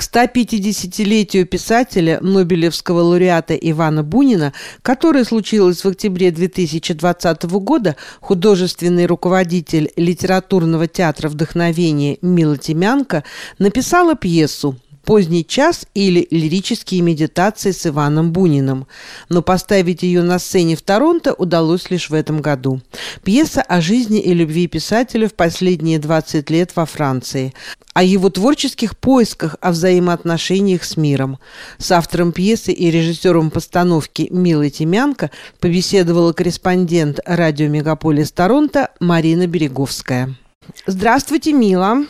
К 150-летию писателя, Нобелевского лауреата Ивана Бунина, которое случилось в октябре 2020 года, художественный руководитель литературного театра вдохновения Мила Тимянко написала пьесу «Поздний час» или «Лирические медитации с Иваном Буниным». Но поставить ее на сцене в Торонто удалось лишь в этом году. Пьеса о жизни и любви писателя в последние 20 лет во Франции о его творческих поисках, о взаимоотношениях с миром. С автором пьесы и режиссером постановки Милой Тимянко побеседовала корреспондент радио «Мегаполис Торонто» Марина Береговская. Здравствуйте, Мила.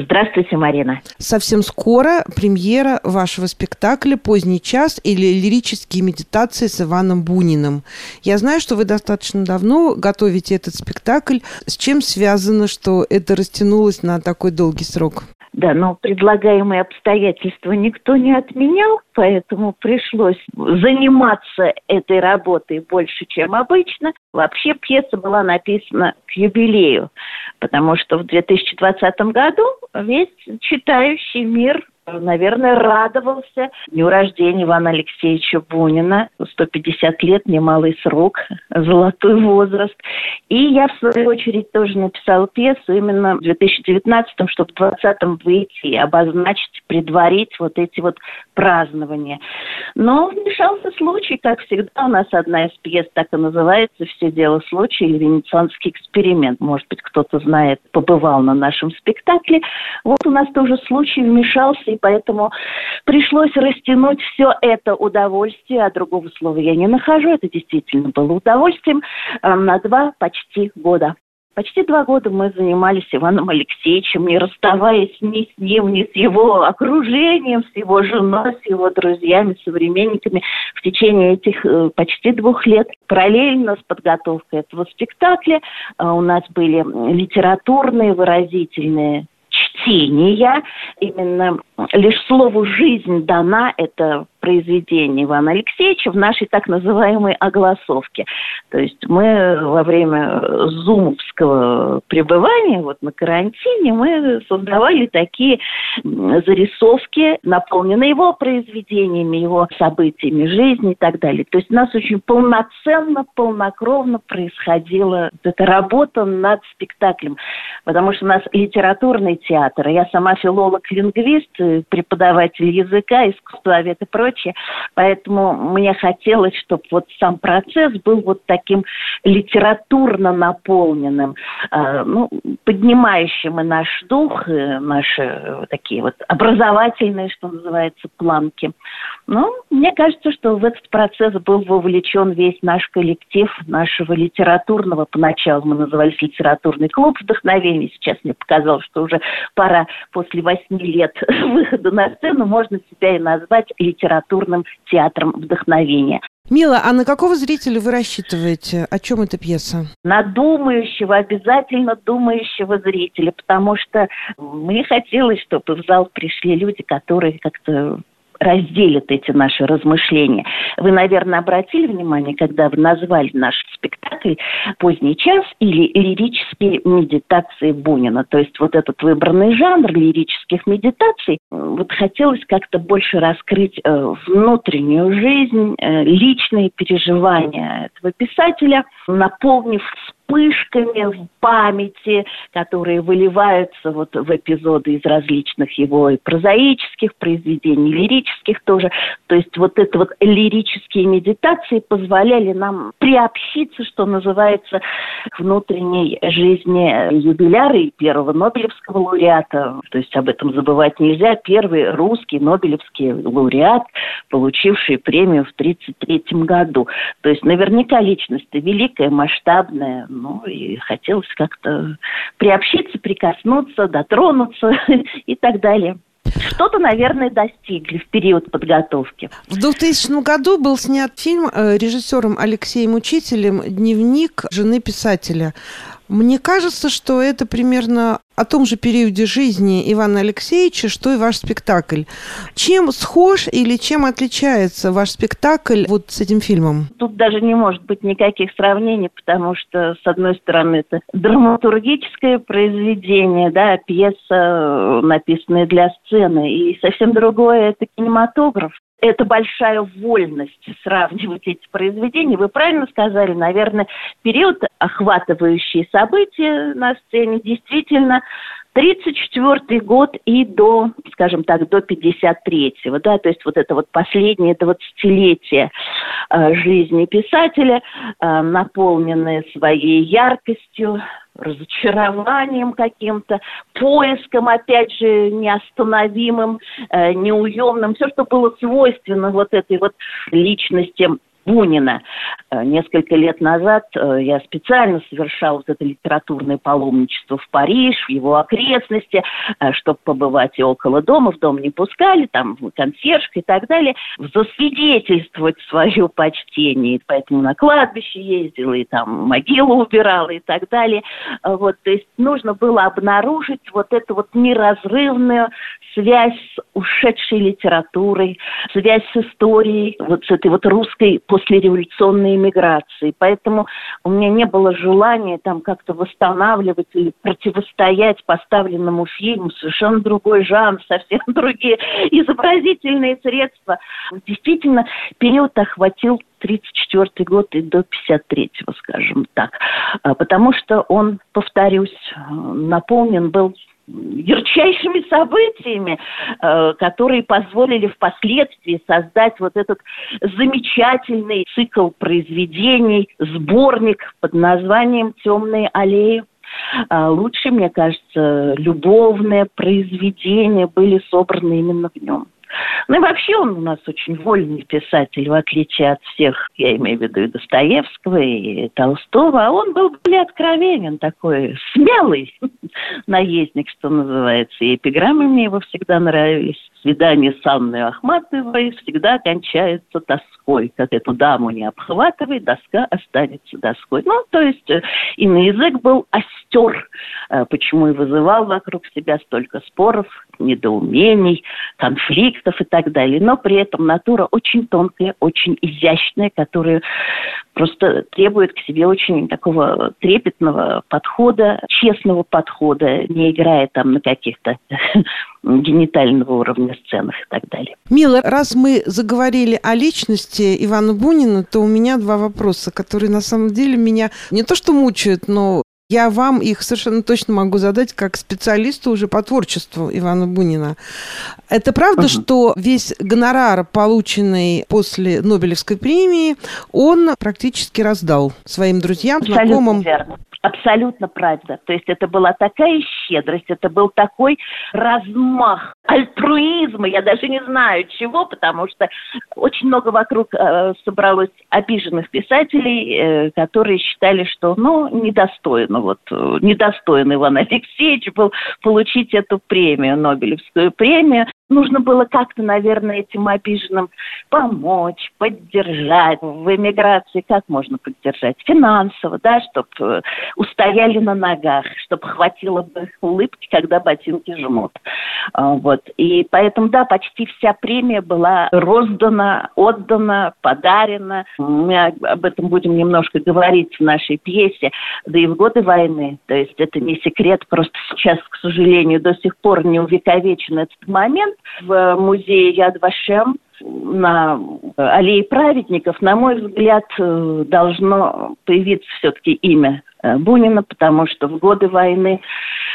Здравствуйте, Марина. Совсем скоро премьера вашего спектакля «Поздний час» или «Лирические медитации с Иваном Буниным». Я знаю, что вы достаточно давно готовите этот спектакль. С чем связано, что это растянулось на такой долгий срок? Да, но предлагаемые обстоятельства никто не отменял, поэтому пришлось заниматься этой работой больше, чем обычно. Вообще пьеса была написана к юбилею, потому что в 2020 году весь читающий мир наверное, радовался дню рождения Ивана Алексеевича Бунина. 150 лет, немалый срок, золотой возраст. И я, в свою очередь, тоже написала пьесу именно в 2019-м, чтобы в 2020-м выйти и обозначить, предварить вот эти вот празднования. Но вмешался случай, как всегда, у нас одна из пьес так и называется «Все дело случая» или «Венецианский эксперимент». Может быть, кто-то знает, побывал на нашем спектакле. Вот у нас тоже случай вмешался, и поэтому пришлось растянуть все это удовольствие, а другого слова я не нахожу, это действительно было удовольствием, э, на два почти года. Почти два года мы занимались Иваном Алексеевичем, не расставаясь ни с ним, ни с его окружением, с его женой, с его друзьями, современниками в течение этих э, почти двух лет. Параллельно с подготовкой этого спектакля э, у нас были литературные, выразительные чтения. Именно лишь слову «жизнь» дана это произведение Ивана Алексеевича в нашей так называемой огласовке. То есть мы во время зумовского пребывания, вот на карантине, мы создавали такие зарисовки, наполненные его произведениями, его событиями жизни и так далее. То есть у нас очень полноценно, полнокровно происходила эта работа над спектаклем, потому что у нас литературный театр, я сама филолог-лингвист, преподаватель языка, искусствовед и прочее, прочее. Поэтому мне хотелось, чтобы вот сам процесс был вот таким литературно наполненным, э, ну, поднимающим и наш дух, и наши э, такие вот образовательные, что называется, планки. Ну, мне кажется, что в этот процесс был вовлечен весь наш коллектив нашего литературного, поначалу мы назывались литературный клуб вдохновения, сейчас мне показалось, что уже пора после восьми лет выхода на сцену, можно себя и назвать литературным литературным театром вдохновения. Мила, а на какого зрителя вы рассчитываете? О чем эта пьеса? На думающего, обязательно думающего зрителя, потому что мне хотелось, чтобы в зал пришли люди, которые как-то разделят эти наши размышления. Вы, наверное, обратили внимание, когда вы назвали наш спектакль «Поздний час» или «Лирические медитации Бунина». То есть вот этот выбранный жанр лирических медитаций, вот хотелось как-то больше раскрыть э, внутреннюю жизнь, э, личные переживания этого писателя, наполнив вспышками в памяти, которые выливаются вот в эпизоды из различных его и прозаических произведений, лирических тоже. То есть вот это вот лирические медитации позволяли нам приобщиться, что называется, к внутренней жизни юбиляра и первого Нобелевского лауреата. То есть об этом забывать нельзя. Первый русский Нобелевский лауреат, получивший премию в 1933 году. То есть наверняка личность великая, масштабная, ну, и хотелось как-то приобщиться, прикоснуться, дотронуться и так далее. Что-то, наверное, достигли в период подготовки. В 2000 году был снят фильм э, режиссером Алексеем Учителем «Дневник жены писателя». Мне кажется, что это примерно о том же периоде жизни Ивана Алексеевича, что и ваш спектакль. Чем схож или чем отличается ваш спектакль вот с этим фильмом? Тут даже не может быть никаких сравнений, потому что, с одной стороны, это драматургическое произведение, да, пьеса, написанная для сцены, и совсем другое – это кинематограф это большая вольность сравнивать эти произведения. Вы правильно сказали, наверное, период, охватывающий события на сцене, действительно 34 год и до, скажем так, до 53-го, да, то есть вот это вот последнее 20-летие э, жизни писателя, э, наполненное своей яркостью, разочарованием каким-то, поиском, опять же, неостановимым, э, неуемным, все, что было свойственно вот этой вот личности Бунина. Э, несколько лет назад э, я специально совершал вот это литературное паломничество в Париж, в его окрестности, э, чтобы побывать и около дома, в дом не пускали, там консьержка и так далее, засвидетельствовать свое почтение. Поэтому на кладбище ездила и там могилу убирала и так далее. Вот, то есть нужно было обнаружить вот эту вот неразрывную связь с ушедшей литературой, связь с историей, вот с этой вот русской послереволюционной эмиграции. Поэтому у меня не было желания там как-то восстанавливать или противостоять поставленному фильму. Совершенно другой жанр, совсем другие изобразительные средства. Действительно, период охватил 34 год и до 53-го, скажем так. А, потому что он, повторюсь, наполнен был ярчайшими событиями, э, которые позволили впоследствии создать вот этот замечательный цикл произведений, сборник под названием «Темные аллеи». А лучше, мне кажется, любовные произведения были собраны именно в нем. Ну и вообще он у нас очень вольный писатель, в отличие от всех, я имею в виду и Достоевского, и Толстого, а он был более откровенен, такой смелый наездник, что называется. И эпиграммы мне его всегда нравились. Свидание с Анной Ахматовой всегда кончается тоской. Как эту даму не обхватывай, доска останется доской. Ну, то есть э, и на язык был остер, э, почему и вызывал вокруг себя столько споров, недоумений, конфликтов и так далее. Но при этом натура очень тонкая, очень изящная, которая просто требует к себе очень такого трепетного подхода, честного подхода, не играя там на каких-то генитального уровня сценах и так далее. Мила, раз мы заговорили о личности Ивана Бунина, то у меня два вопроса, которые на самом деле меня не то что мучают, но я вам их совершенно точно могу задать как специалисту уже по творчеству Ивана Бунина. Это правда, uh что весь гонорар, полученный после Нобелевской премии, он практически раздал своим друзьям, Абсолютно знакомым? Верно. Абсолютно правда. То есть это была такая щедрость, это был такой размах альтруизма, я даже не знаю чего, потому что очень много вокруг э, собралось обиженных писателей, э, которые считали, что, ну, недостойно, вот, э, недостоин Иван Алексеевич был получить эту премию, Нобелевскую премию нужно было как-то, наверное, этим обиженным помочь, поддержать. В эмиграции как можно поддержать? Финансово, да, чтобы э, устояли на ногах, чтобы хватило бы улыбки, когда ботинки жмут. А, вот. И поэтому, да, почти вся премия была роздана, отдана, подарена. Мы об этом будем немножко говорить в нашей пьесе. Да и в годы войны. То есть это не секрет, просто сейчас, к сожалению, до сих пор не увековечен этот момент в музее Яд Вашем на аллее праведников, на мой взгляд, э, должно появиться все-таки имя Бунина, потому что в годы войны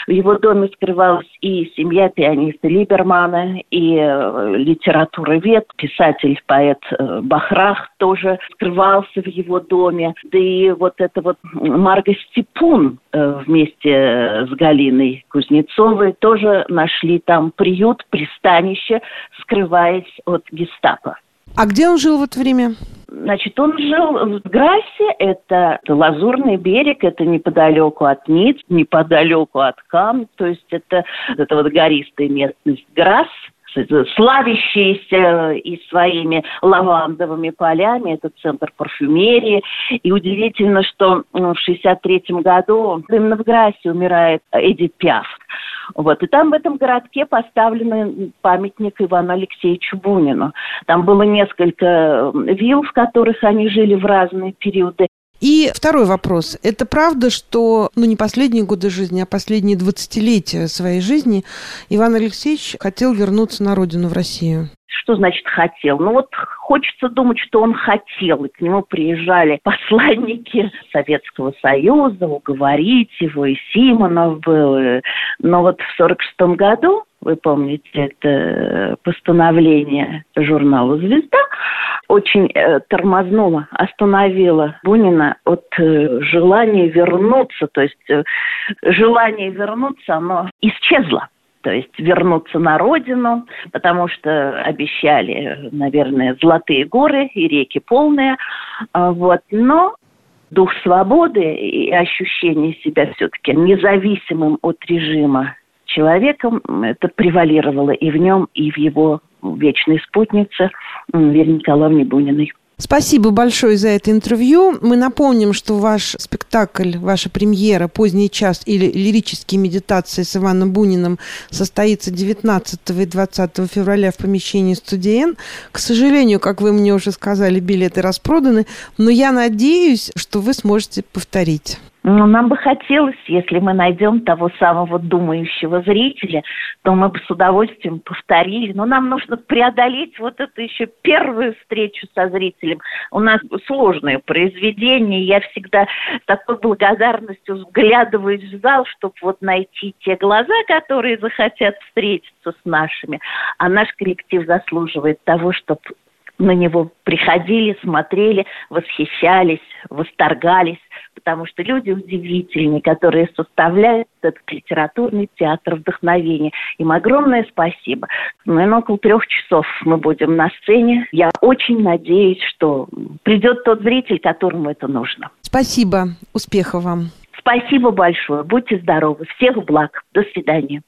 в его доме скрывалась и семья пианиста Либермана, и э, литературовед, писатель, поэт э, Бахрах тоже скрывался в его доме. Да и вот это вот Марга Степун э, вместе с Галиной Кузнецовой тоже нашли там приют, пристанище, скрываясь от гестапо. А где он жил в это время? Значит, он жил в Грассе, это Лазурный берег, это неподалеку от Ниц, неподалеку от Кам, то есть это, это вот гористая местность Грасс, славящийся и своими лавандовыми полями. Это центр парфюмерии. И удивительно, что в 63 году именно в Грасе умирает Эдит Пиаф. Вот. И там в этом городке поставлен памятник Ивану Алексеевичу Бунину. Там было несколько вилл, в которых они жили в разные периоды. И второй вопрос. Это правда, что, ну, не последние годы жизни, а последние двадцатилетия своей жизни Иван Алексеевич хотел вернуться на родину, в Россию? Что значит хотел? Ну вот хочется думать, что он хотел, и к нему приезжали посланники Советского Союза, уговорить его, и Симонов был. Но вот в 46 году, вы помните это постановление журнала «Звезда», очень э, тормознула, остановила Бунина от э, желания вернуться. То есть э, желание вернуться, оно исчезло то есть вернуться на родину, потому что обещали, наверное, золотые горы и реки полные, а, вот. Но дух свободы и ощущение себя все-таки независимым от режима человеком, это превалировало и в нем, и в его вечной спутнице Вере Николаевне Буниной. Спасибо большое за это интервью. Мы напомним, что ваш спектакль, ваша премьера «Поздний час» или «Лирические медитации» с Иваном Буниным состоится 19 и 20 февраля в помещении «Студиен». К сожалению, как вы мне уже сказали, билеты распроданы, но я надеюсь, что вы сможете повторить. Ну, нам бы хотелось, если мы найдем того самого думающего зрителя, то мы бы с удовольствием повторили. Но нам нужно преодолеть вот эту еще первую встречу со зрителем. У нас сложное произведение. Я всегда с такой благодарностью взглядываюсь в зал, чтобы вот найти те глаза, которые захотят встретиться с нашими. А наш коллектив заслуживает того, чтобы на него приходили, смотрели, восхищались, восторгались, потому что люди удивительные, которые составляют этот литературный театр вдохновения. Им огромное спасибо. Наверное, около трех часов мы будем на сцене. Я очень надеюсь, что придет тот зритель, которому это нужно. Спасибо. Успехов вам. Спасибо большое. Будьте здоровы. Всех благ. До свидания.